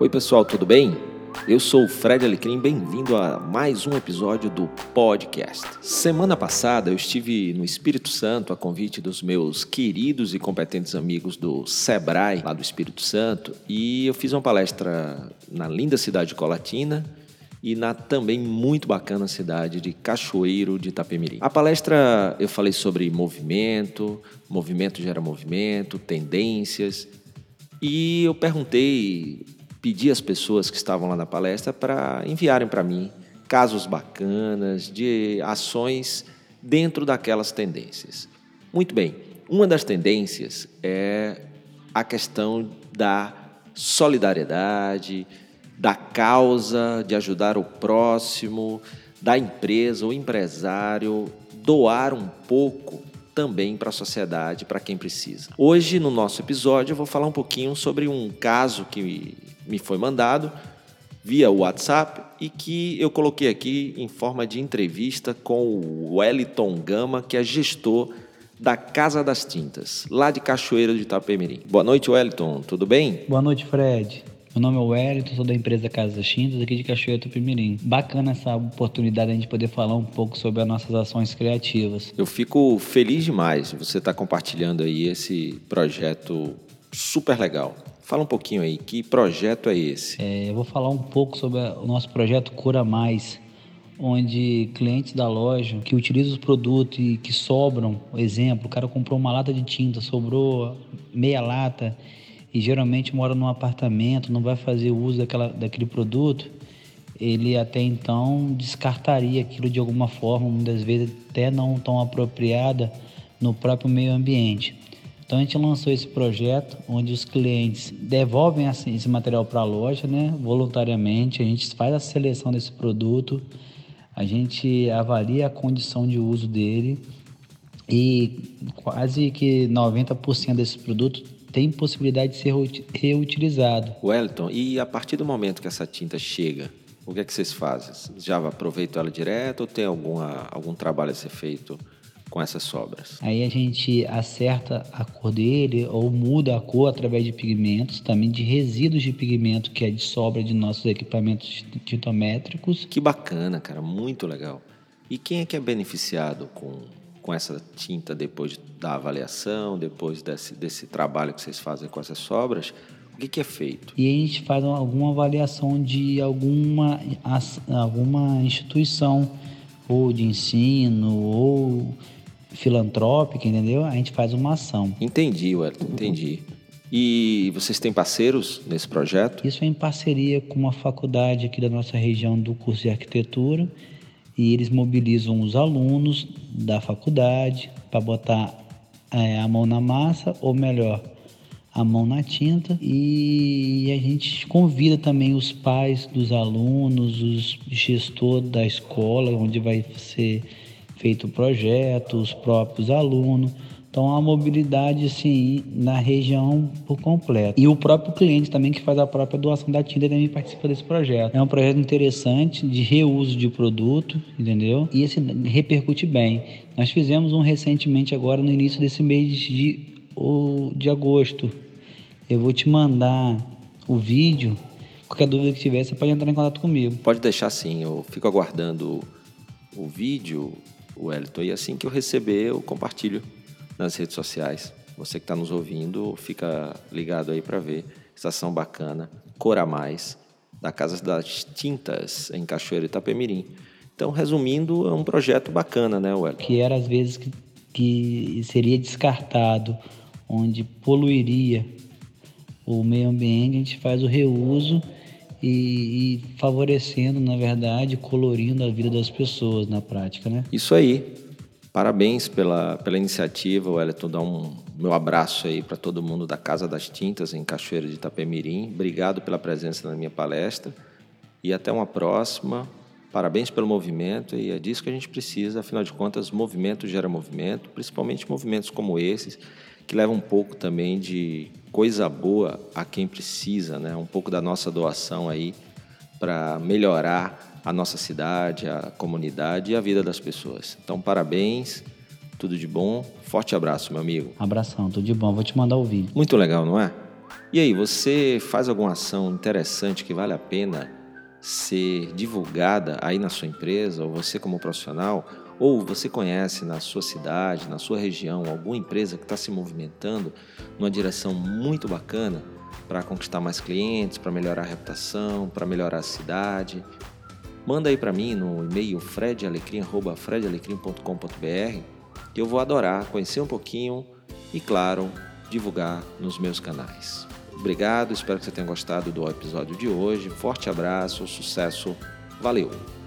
Oi, pessoal, tudo bem? Eu sou o Fred Alecrim, bem-vindo a mais um episódio do podcast. Semana passada eu estive no Espírito Santo a convite dos meus queridos e competentes amigos do Sebrae, lá do Espírito Santo, e eu fiz uma palestra na linda cidade de Colatina e na também muito bacana cidade de Cachoeiro de Itapemirim. A palestra eu falei sobre movimento, movimento gera movimento, tendências, e eu perguntei pedi às pessoas que estavam lá na palestra para enviarem para mim casos bacanas de ações dentro daquelas tendências. Muito bem, uma das tendências é a questão da solidariedade, da causa de ajudar o próximo, da empresa ou empresário doar um pouco também para a sociedade, para quem precisa. Hoje, no nosso episódio, eu vou falar um pouquinho sobre um caso que me foi mandado via WhatsApp e que eu coloquei aqui em forma de entrevista com o Wellington Gama, que é gestor da Casa das Tintas, lá de Cachoeira de Itapemirim. Boa noite, Wellington, tudo bem? Boa noite, Fred. Meu nome é Wellington, sou da empresa Casa das Tintas, aqui de Cachoeira do Pimirim. Bacana essa oportunidade de a gente poder falar um pouco sobre as nossas ações criativas. Eu fico feliz demais de você estar compartilhando aí esse projeto super legal. Fala um pouquinho aí, que projeto é esse? É, eu vou falar um pouco sobre o nosso projeto Cura Mais, onde clientes da loja que utilizam os produtos e que sobram, exemplo, o cara comprou uma lata de tinta, sobrou meia lata e geralmente mora num apartamento, não vai fazer uso daquela, daquele produto, ele até então descartaria aquilo de alguma forma, muitas vezes até não tão apropriada no próprio meio ambiente. Então a gente lançou esse projeto onde os clientes devolvem esse material para a loja, né, voluntariamente. A gente faz a seleção desse produto, a gente avalia a condição de uso dele e quase que 90% desse produto tem possibilidade de ser reutilizado. Wellington, e a partir do momento que essa tinta chega, o que é que vocês fazem? Já aproveitam ela direto ou tem alguma, algum trabalho a ser feito com essas sobras? Aí a gente acerta a cor dele ou muda a cor através de pigmentos, também de resíduos de pigmento que é de sobra de nossos equipamentos tintométricos. Que bacana, cara, muito legal. E quem é que é beneficiado com, com essa tinta depois da avaliação, depois desse, desse trabalho que vocês fazem com essas sobras? O que, que, é feito? E a gente faz alguma avaliação de alguma, alguma instituição, ou de ensino, ou filantrópica, entendeu? A gente faz uma ação. Entendi, Wellington, entendi. E vocês têm parceiros nesse projeto? Isso é em parceria com uma faculdade aqui da nossa região do curso de arquitetura e eles mobilizam os alunos da faculdade para botar é, a mão na massa, ou melhor, a mão na tinta e a gente convida também os pais dos alunos, os gestores da escola onde vai ser feito o projeto, os próprios alunos. Então, a mobilidade, assim, na região por completo. E o próprio cliente também, que faz a própria doação da tinta, também participa desse projeto. É um projeto interessante de reuso de produto, entendeu? E esse repercute bem. Nós fizemos um recentemente agora, no início desse mês de, de agosto. Eu vou te mandar o vídeo. Qualquer dúvida que tiver, você pode entrar em contato comigo. Pode deixar sim, eu fico aguardando o vídeo Wellington. E assim que eu receber, eu compartilho nas redes sociais. Você que está nos ouvindo, fica ligado aí para ver essa ação bacana, Cora Mais, da Casa das Tintas, em Cachoeira Itapemirim. Então, resumindo, é um projeto bacana, né, Wellington? Que era, às vezes, que, que seria descartado, onde poluiria o meio ambiente, a gente faz o reuso e, e, favorecendo, na verdade, colorindo a vida das pessoas na prática, né? Isso aí. Parabéns pela, pela iniciativa, Wellington. Dá um meu abraço aí para todo mundo da Casa das Tintas, em Cachoeira de Itapemirim. Obrigado pela presença na minha palestra e até uma próxima. Parabéns pelo movimento e é disso que a gente precisa. Afinal de contas, movimento gera movimento, principalmente movimentos como esses, que levam um pouco também de coisa boa a quem precisa, né? Um pouco da nossa doação aí para melhorar a nossa cidade, a comunidade e a vida das pessoas. Então, parabéns, tudo de bom. Forte abraço, meu amigo. Abração, tudo de bom. Vou te mandar o vídeo. Muito legal, não é? E aí, você faz alguma ação interessante que vale a pena ser divulgada aí na sua empresa, ou você como profissional, ou você conhece na sua cidade, na sua região, alguma empresa que está se movimentando numa direção muito bacana para conquistar mais clientes, para melhorar a reputação, para melhorar a cidade? Manda aí para mim no e-mail fredalecrim.com.br que eu vou adorar conhecer um pouquinho e, claro, divulgar nos meus canais. Obrigado, espero que você tenha gostado do episódio de hoje. Forte abraço, sucesso, valeu!